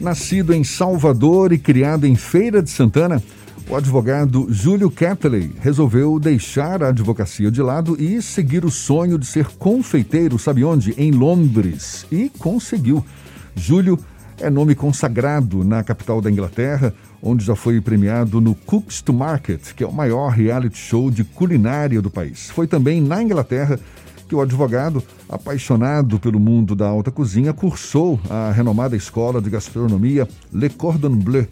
Nascido em Salvador e criado em Feira de Santana, o advogado Júlio Catley resolveu deixar a advocacia de lado e seguir o sonho de ser confeiteiro, sabe onde? Em Londres. E conseguiu. Júlio é nome consagrado na capital da Inglaterra, onde já foi premiado no Cooks to Market, que é o maior reality show de culinária do país. Foi também na Inglaterra que o advogado, apaixonado pelo mundo da alta cozinha, cursou a renomada escola de gastronomia Le Cordon Bleu.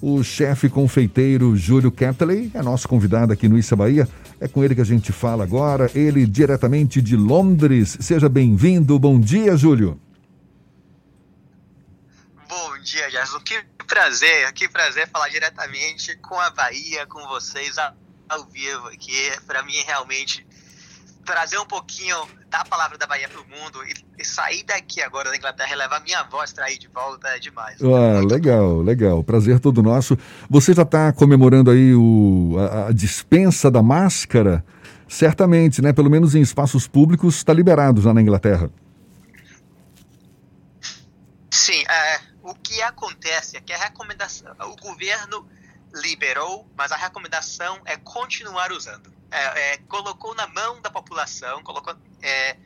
O chefe confeiteiro Júlio Catley é nosso convidado aqui no Issa Bahia. É com ele que a gente fala agora, ele diretamente de Londres. Seja bem-vindo. Bom dia, Júlio. Bom dia, Gerson. Que prazer, que prazer falar diretamente com a Bahia, com vocês ao vivo aqui. Para mim, realmente trazer um pouquinho da palavra da Bahia para o mundo e, e, sair daqui agora da Inglaterra e levar minha voz para aí de volta é demais. Ah, legal, bom. legal. Prazer todo nosso. Você já está comemorando aí o, a, a, dispensa da máscara? Certamente, né? Pelo menos em espaços públicos está liberado já na Inglaterra. Sim, é, o que acontece é que a recomendação, o governo liberou, mas a recomendação é continuar usando é, é, colocou na mão da população, colocou é,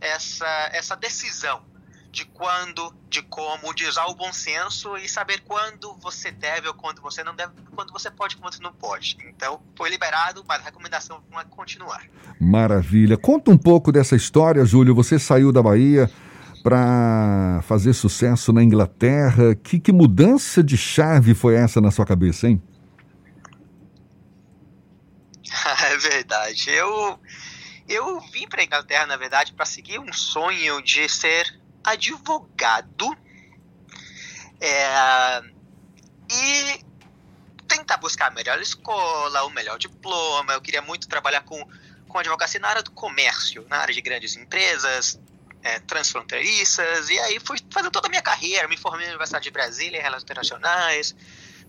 essa, essa decisão de quando, de como, de usar o bom senso e saber quando você deve ou quando você não deve, quando você pode quando você não pode. Então, foi liberado, mas a recomendação é continuar. Maravilha. Conta um pouco dessa história, Júlio. Você saiu da Bahia para fazer sucesso na Inglaterra. Que, que mudança de chave foi essa na sua cabeça, hein? é verdade. Eu, eu vim para Inglaterra, na verdade, para seguir um sonho de ser advogado é, e tentar buscar a melhor escola, o melhor diploma. Eu queria muito trabalhar com, com advocacia na área do comércio, na área de grandes empresas, é, transfronteiriças, e aí fui fazendo toda a minha carreira, me formei na Universidade de Brasília em Relações Internacionais,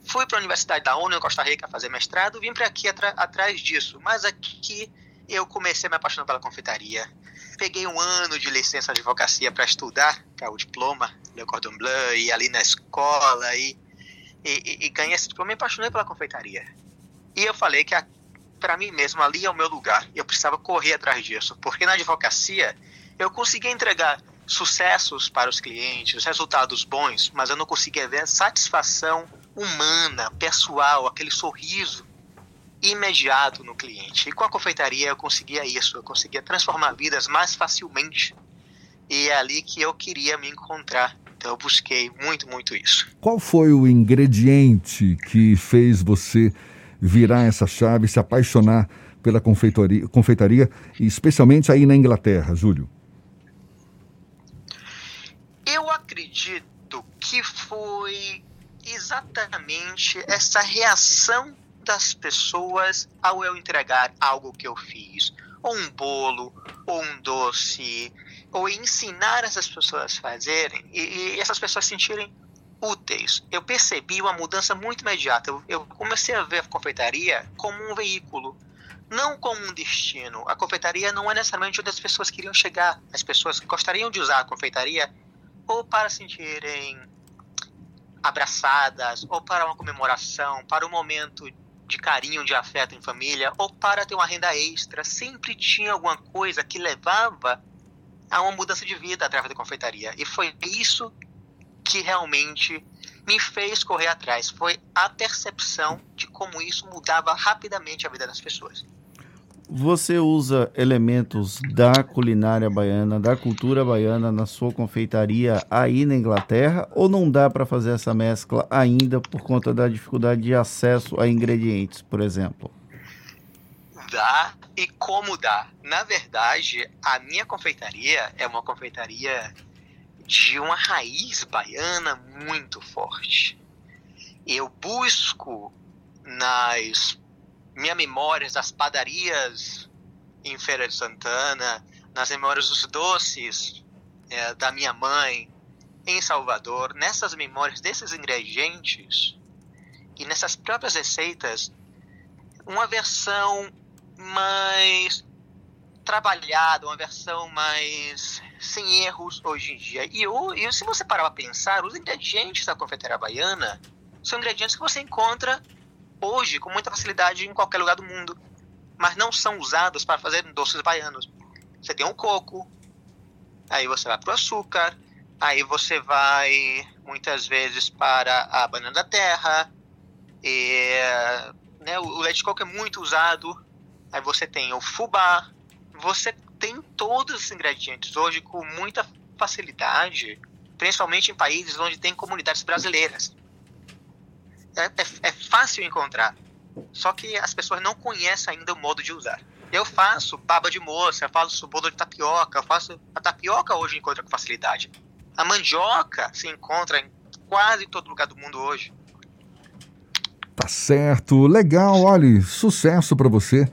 Fui para a Universidade da ONU em Costa Rica fazer mestrado, vim para aqui atrás disso. Mas aqui eu comecei a me apaixonar pela confeitaria. Peguei um ano de licença de advocacia para estudar, que é o diploma, Le Cordon Bleu, e ali na escola, e, e, e ganhei esse diploma. Me apaixonei pela confeitaria. E eu falei que para mim mesmo ali é o meu lugar. Eu precisava correr atrás disso, porque na advocacia eu conseguia entregar sucessos para os clientes, resultados bons, mas eu não conseguia ver satisfação humana, pessoal, aquele sorriso imediato no cliente. E com a confeitaria eu conseguia isso, eu conseguia transformar vidas mais facilmente. E é ali que eu queria me encontrar. Então eu busquei muito, muito isso. Qual foi o ingrediente que fez você virar essa chave, se apaixonar pela confeitaria, confeitaria especialmente aí na Inglaterra, Júlio? Eu acredito que foi exatamente essa reação das pessoas ao eu entregar algo que eu fiz, ou um bolo, ou um doce, ou ensinar essas pessoas a fazerem e, e essas pessoas sentirem úteis. Eu percebi uma mudança muito imediata. Eu, eu comecei a ver a confeitaria como um veículo, não como um destino. A confeitaria não é necessariamente onde as pessoas queriam chegar. As pessoas gostariam de usar a confeitaria ou para sentirem abraçadas, ou para uma comemoração, para um momento de carinho, de afeto em família, ou para ter uma renda extra. Sempre tinha alguma coisa que levava a uma mudança de vida através da confeitaria. E foi isso que realmente me fez correr atrás. Foi a percepção de como isso mudava rapidamente a vida das pessoas. Você usa elementos da culinária baiana, da cultura baiana na sua confeitaria aí na Inglaterra ou não dá para fazer essa mescla ainda por conta da dificuldade de acesso a ingredientes, por exemplo? Dá e como dá. Na verdade, a minha confeitaria é uma confeitaria de uma raiz baiana muito forte. Eu busco nas minha memórias das padarias em Feira de Santana, nas memórias dos doces é, da minha mãe em Salvador, nessas memórias desses ingredientes e nessas próprias receitas, uma versão mais trabalhada, uma versão mais sem erros hoje em dia. E, e se você parar para pensar, os ingredientes da confeitaria baiana são ingredientes que você encontra hoje com muita facilidade em qualquer lugar do mundo, mas não são usados para fazer doces baianos. Você tem o coco, aí você vai para o açúcar, aí você vai muitas vezes para a banana da terra, e, né, o leite de coco é muito usado, aí você tem o fubá, você tem todos os ingredientes hoje com muita facilidade, principalmente em países onde tem comunidades brasileiras. É, é, é fácil encontrar, só que as pessoas não conhecem ainda o modo de usar. Eu faço baba de moça, eu faço bolo de tapioca, eu faço a tapioca hoje encontra com facilidade. A mandioca se encontra em quase todo lugar do mundo hoje. Tá certo, legal, olha, sucesso para você.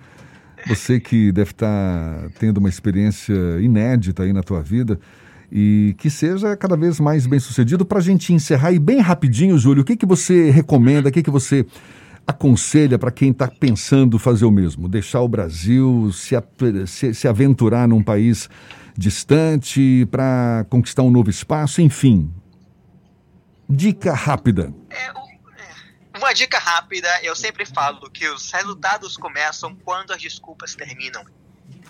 Você que deve estar tá tendo uma experiência inédita aí na tua vida e que seja cada vez mais bem sucedido. Para a gente encerrar e bem rapidinho, Júlio, o que, que você recomenda, o que, que você aconselha para quem está pensando fazer o mesmo? Deixar o Brasil, se, se, se aventurar num país distante para conquistar um novo espaço, enfim. Dica rápida. É, uma dica rápida, eu sempre falo que os resultados começam quando as desculpas terminam.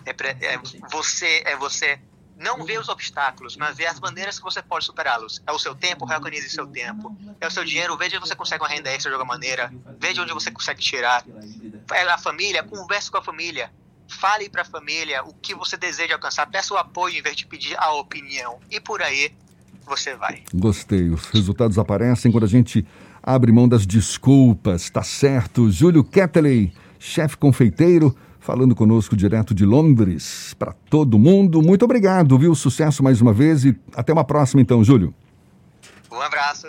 É, é você é você não ver os obstáculos, mas ver as maneiras que você pode superá-los. É o seu tempo, reorganize seu tempo. É o seu dinheiro, veja onde você consegue uma renda extra de alguma maneira. Veja onde você consegue tirar. É a família, converse com a família. Fale para a família o que você deseja alcançar. Peça o apoio em vez de pedir a opinião. E por aí você vai. Gostei. Os resultados aparecem quando a gente abre mão das desculpas. Tá certo. Júlio Kettley, chefe confeiteiro falando conosco direto de Londres para todo mundo. Muito obrigado, viu? Sucesso mais uma vez e até uma próxima então, Júlio. Um abraço.